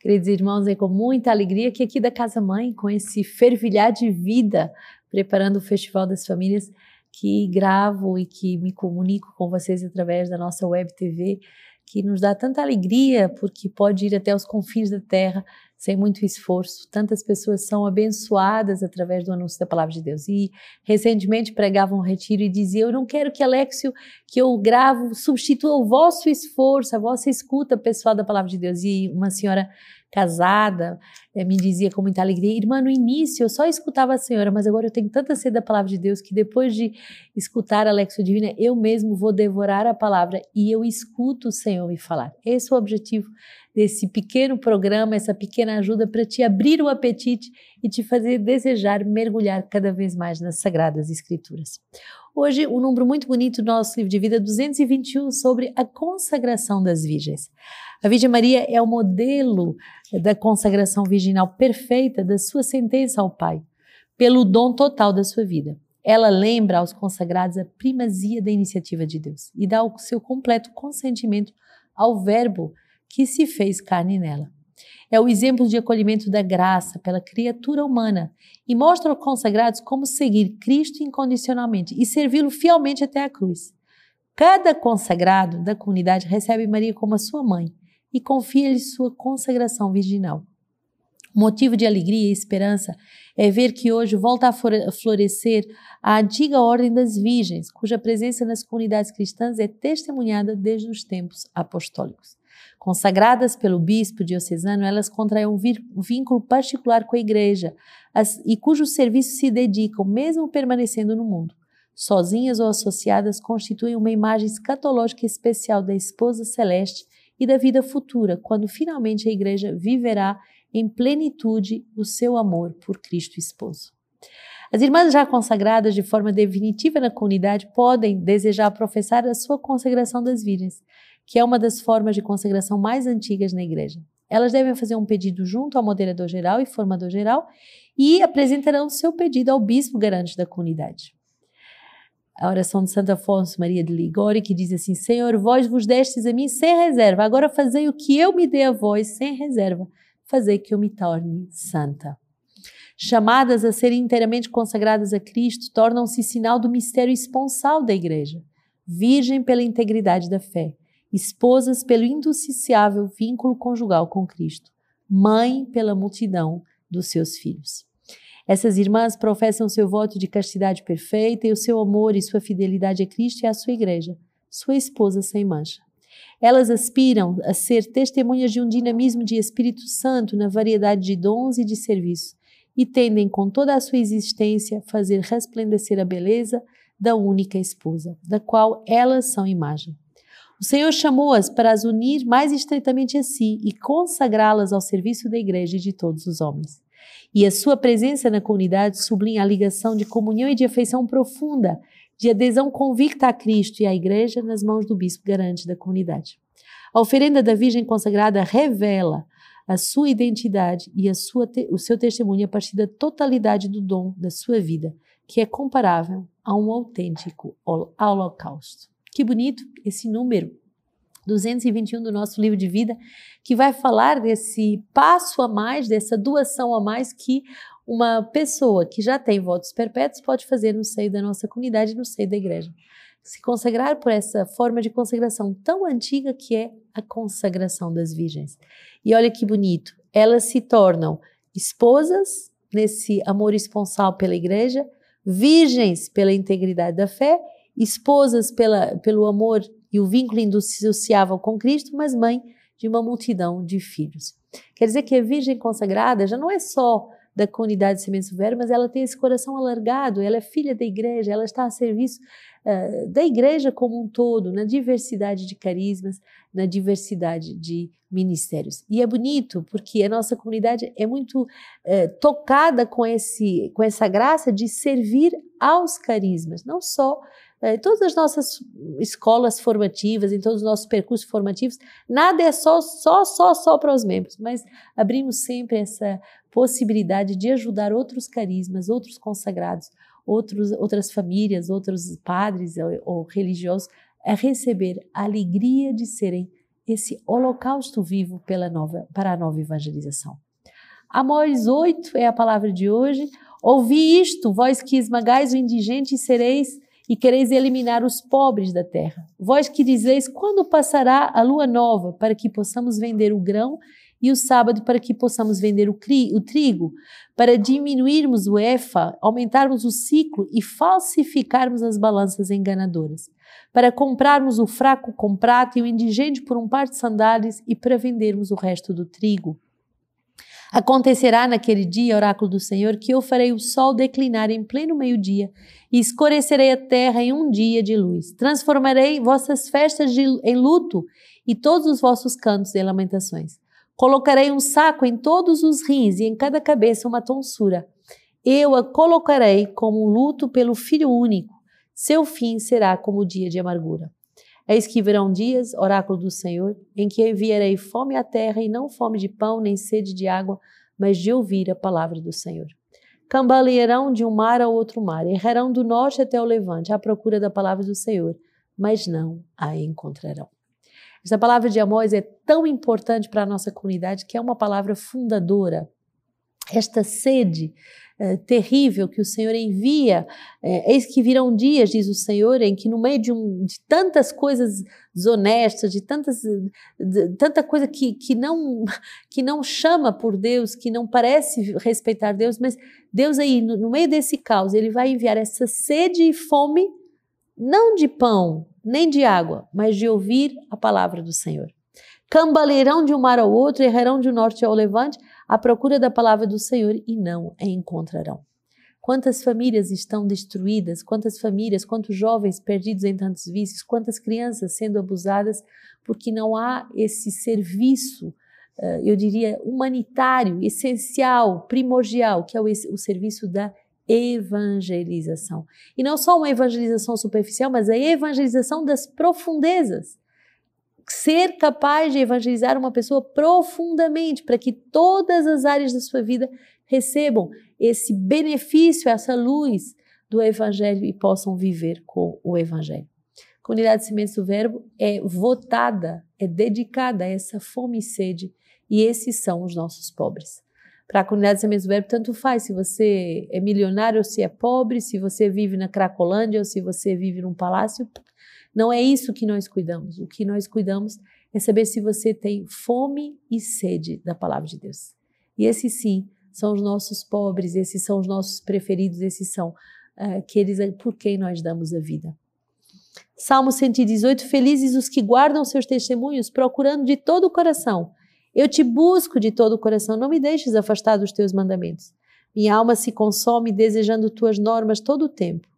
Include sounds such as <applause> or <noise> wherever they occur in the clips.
Queridos irmãos, é com muita alegria que aqui da Casa Mãe, com esse fervilhar de vida, preparando o Festival das Famílias, que gravo e que me comunico com vocês através da nossa web TV, que nos dá tanta alegria, porque pode ir até os confins da terra sem muito esforço. Tantas pessoas são abençoadas através do anúncio da palavra de Deus. E recentemente pregava um retiro e dizia: Eu não quero que Alexio, que eu gravo, substitua o vosso esforço, a vossa escuta pessoal da palavra de Deus. E uma senhora casada, eh, me dizia com muita alegria, irmã, no início eu só escutava a senhora, mas agora eu tenho tanta sede da palavra de Deus que depois de escutar a Lexo Divina, eu mesmo vou devorar a palavra e eu escuto o Senhor me falar. Esse é o objetivo desse pequeno programa, essa pequena ajuda para te abrir o apetite e te fazer desejar mergulhar cada vez mais nas Sagradas Escrituras. Hoje, um número muito bonito do nosso livro de vida, 221, sobre a consagração das virgens. A Virgem Maria é o modelo da consagração virginal perfeita da sua sentença ao Pai, pelo dom total da sua vida. Ela lembra aos consagrados a primazia da iniciativa de Deus e dá o seu completo consentimento ao Verbo que se fez carne nela. É o exemplo de acolhimento da graça pela criatura humana e mostra aos consagrados como seguir Cristo incondicionalmente e servi-lo fielmente até a cruz. Cada consagrado da comunidade recebe Maria como a sua mãe e confia-lhe sua consagração virginal. Motivo de alegria e esperança é ver que hoje volta a florescer a antiga ordem das virgens, cuja presença nas comunidades cristãs é testemunhada desde os tempos apostólicos. Consagradas pelo bispo diocesano, elas contraem um vínculo particular com a igreja as, e cujo serviço se dedicam, mesmo permanecendo no mundo. Sozinhas ou associadas, constituem uma imagem escatológica especial da esposa celeste e da vida futura, quando finalmente a igreja viverá em plenitude o seu amor por Cristo esposo. As irmãs já consagradas de forma definitiva na comunidade podem desejar professar a sua consagração das virgens, que é uma das formas de consagração mais antigas na igreja. Elas devem fazer um pedido junto ao moderador geral e formador geral e apresentarão seu pedido ao bispo garante da comunidade a oração de Santo Afonso Maria de Ligório, que diz assim: Senhor, vós vos destes a mim sem reserva, agora fazei o que eu me dei a vós sem reserva, fazei que eu me torne santa. Chamadas a serem inteiramente consagradas a Cristo, tornam-se sinal do mistério esponsal da Igreja, virgem pela integridade da fé, esposas pelo indissociável vínculo conjugal com Cristo, mãe pela multidão dos seus filhos. Essas irmãs professam seu voto de castidade perfeita e o seu amor e sua fidelidade a Cristo e à sua igreja, sua esposa sem mancha. Elas aspiram a ser testemunhas de um dinamismo de Espírito Santo na variedade de dons e de serviços e tendem com toda a sua existência fazer resplandecer a beleza da única esposa, da qual elas são imagem. O Senhor chamou-as para as unir mais estreitamente a si e consagrá-las ao serviço da igreja e de todos os homens. E a sua presença na comunidade sublinha a ligação de comunhão e de afeição profunda, de adesão convicta a Cristo e à Igreja nas mãos do bispo garante da comunidade. A oferenda da Virgem consagrada revela a sua identidade e sua o seu testemunho a partir da totalidade do dom da sua vida, que é comparável a um autêntico holocausto. Que bonito esse número 221 do nosso livro de vida, que vai falar desse passo a mais, dessa doação a mais que uma pessoa que já tem votos perpétuos pode fazer no seio da nossa comunidade, no seio da igreja. Se consagrar por essa forma de consagração tão antiga que é a consagração das virgens. E olha que bonito, elas se tornam esposas nesse amor esponsal pela igreja, virgens pela integridade da fé, esposas pela, pelo amor e o vínculo indissociável com Cristo, mas mãe de uma multidão de filhos. Quer dizer que a Virgem consagrada já não é só da comunidade de Sementes do Verbo, mas ela tem esse coração alargado, ela é filha da igreja, ela está a serviço uh, da igreja como um todo, na diversidade de carismas, na diversidade de ministérios. E é bonito porque a nossa comunidade é muito uh, tocada com, esse, com essa graça de servir aos carismas, não só em é, todas as nossas escolas formativas, em todos os nossos percursos formativos, nada é só, só, só, só para os membros, mas abrimos sempre essa possibilidade de ajudar outros carismas, outros consagrados, outros, outras famílias, outros padres ou, ou religiosos a receber a alegria de serem esse holocausto vivo pela nova, para a nova evangelização. Amós 8 é a palavra de hoje. Ouvi isto, vós que esmagais o indigente e sereis e quereis eliminar os pobres da terra. Vós que dizeis quando passará a lua nova para que possamos vender o grão e o sábado para que possamos vender o, cri, o trigo, para diminuirmos o efa, aumentarmos o ciclo e falsificarmos as balanças enganadoras, para comprarmos o fraco com prata e o indigente por um par de sandálias e para vendermos o resto do trigo. Acontecerá naquele dia, oráculo do Senhor, que eu farei o sol declinar em pleno meio-dia e escurecerei a terra em um dia de luz. Transformarei vossas festas de, em luto e todos os vossos cantos em lamentações. Colocarei um saco em todos os rins e em cada cabeça uma tonsura. Eu a colocarei como um luto pelo filho único. Seu fim será como o dia de amargura. Eis que virão dias, oráculo do Senhor, em que enviarei fome à terra e não fome de pão nem sede de água, mas de ouvir a palavra do Senhor. Cambalearão de um mar a outro mar, errarão do norte até o levante à procura da palavra do Senhor, mas não a encontrarão. Essa palavra de Amós é tão importante para a nossa comunidade que é uma palavra fundadora. Esta sede é, terrível que o Senhor envia, é, eis que virão dias, diz o Senhor, em que no meio de, um, de tantas coisas desonestas, de tantas de, tanta coisa que, que, não, <laughs> que não chama por Deus, que não parece respeitar Deus, mas Deus aí, no, no meio desse caos, Ele vai enviar essa sede e fome, não de pão, nem de água, mas de ouvir a palavra do Senhor. Cambaleirão de um mar ao outro, errarão de um norte ao levante, à procura da palavra do Senhor e não a encontrarão. Quantas famílias estão destruídas, quantas famílias, quantos jovens perdidos em tantos vícios, quantas crianças sendo abusadas, porque não há esse serviço, eh, eu diria, humanitário, essencial, primordial, que é o serviço da evangelização. E não só uma evangelização superficial, mas a evangelização das profundezas. Ser capaz de evangelizar uma pessoa profundamente, para que todas as áreas da sua vida recebam esse benefício, essa luz do Evangelho e possam viver com o Evangelho. A comunidade Sementes do Verbo é votada, é dedicada a essa fome e sede, e esses são os nossos pobres para a comunidade Sementes do Verbo, tanto faz se você é milionário ou se é pobre, se você vive na Cracolândia ou se você vive num palácio. Não é isso que nós cuidamos. O que nós cuidamos é saber se você tem fome e sede da palavra de Deus. E esses sim são os nossos pobres, esses são os nossos preferidos, esses são uh, aqueles por quem nós damos a vida. Salmo 118: Felizes os que guardam seus testemunhos, procurando de todo o coração eu te busco de todo o coração, não me deixes afastar dos teus mandamentos. Minha alma se consome desejando tuas normas todo o tempo.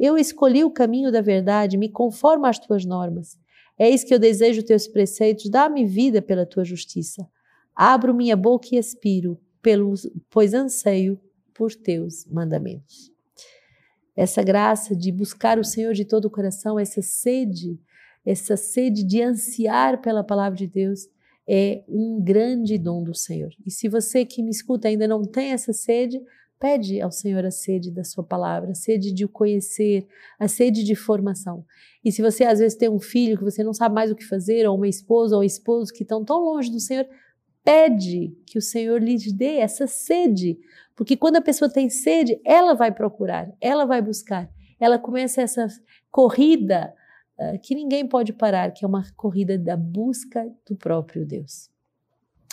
Eu escolhi o caminho da verdade, me conformo às tuas normas. Eis que eu desejo teus preceitos, dá-me vida pela tua justiça. Abro minha boca e expiro, pelos, pois anseio por teus mandamentos. Essa graça de buscar o Senhor de todo o coração, essa sede, essa sede de ansiar pela palavra de Deus, é um grande dom do Senhor. E se você que me escuta ainda não tem essa sede, pede ao Senhor a sede da sua palavra, a sede de o conhecer, a sede de formação. E se você às vezes tem um filho que você não sabe mais o que fazer, ou uma esposa ou um esposo que estão tão longe do Senhor, pede que o Senhor lhe dê essa sede, porque quando a pessoa tem sede, ela vai procurar, ela vai buscar, ela começa essa corrida ah, que ninguém pode parar, que é uma corrida da busca do próprio Deus.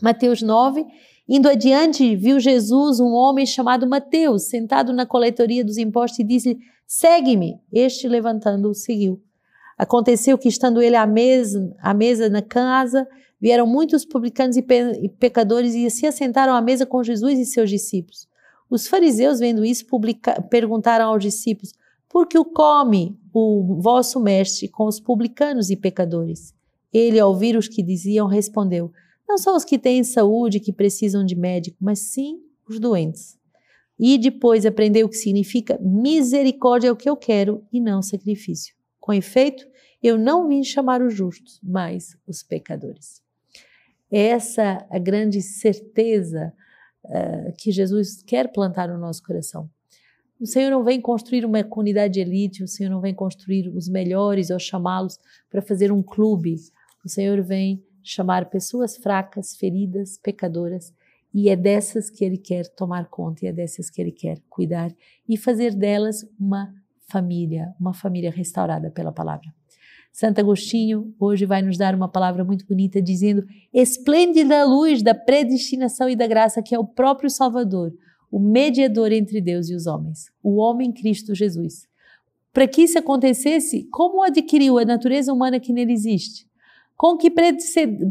Mateus 9, indo adiante, viu Jesus um homem chamado Mateus, sentado na coletoria dos impostos e disse-lhe: Segue-me. Este, levantando-o, seguiu. Aconteceu que, estando ele à mesa, à mesa na casa, vieram muitos publicanos e, pe e pecadores e se assentaram à mesa com Jesus e seus discípulos. Os fariseus, vendo isso, perguntaram aos discípulos: porque o come o vosso mestre com os publicanos e pecadores. Ele, ao ouvir os que diziam, respondeu: Não são os que têm saúde que precisam de médico, mas sim os doentes. E depois aprendeu o que significa misericórdia é o que eu quero e não sacrifício. Com efeito, eu não vim chamar os justos, mas os pecadores. Essa é a grande certeza uh, que Jesus quer plantar no nosso coração. O Senhor não vem construir uma comunidade de elite, o Senhor não vem construir os melhores ou chamá-los para fazer um clube. O Senhor vem chamar pessoas fracas, feridas, pecadoras, e é dessas que ele quer tomar conta, e é dessas que ele quer cuidar e fazer delas uma família, uma família restaurada pela palavra. Santo Agostinho hoje vai nos dar uma palavra muito bonita dizendo: esplêndida luz da predestinação e da graça que é o próprio Salvador, o mediador entre Deus e os homens, o homem Cristo Jesus. Para que isso acontecesse, como adquiriu a natureza humana que nele existe? Com que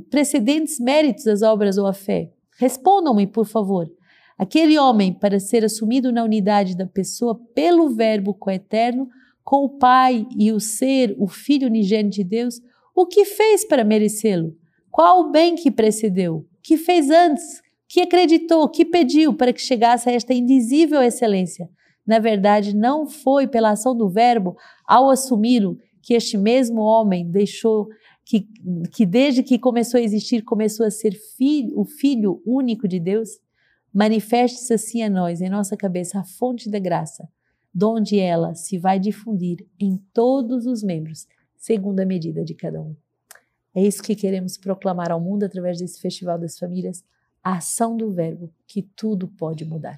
precedentes méritos as obras ou a fé? Respondam-me, por favor. Aquele homem, para ser assumido na unidade da pessoa pelo Verbo coeterno, com o Pai e o Ser, o Filho unigênito de Deus, o que fez para merecê-lo? Qual o bem que precedeu? Que fez antes? Que acreditou? Que pediu para que chegasse a esta indizível excelência? Na verdade, não foi pela ação do Verbo, ao assumi-lo, que este mesmo homem deixou que, que desde que começou a existir, começou a ser filho, o Filho único de Deus, manifeste-se assim a nós, em nossa cabeça, a fonte da graça, donde ela se vai difundir em todos os membros, segundo a medida de cada um. É isso que queremos proclamar ao mundo através desse Festival das Famílias, a ação do Verbo, que tudo pode mudar.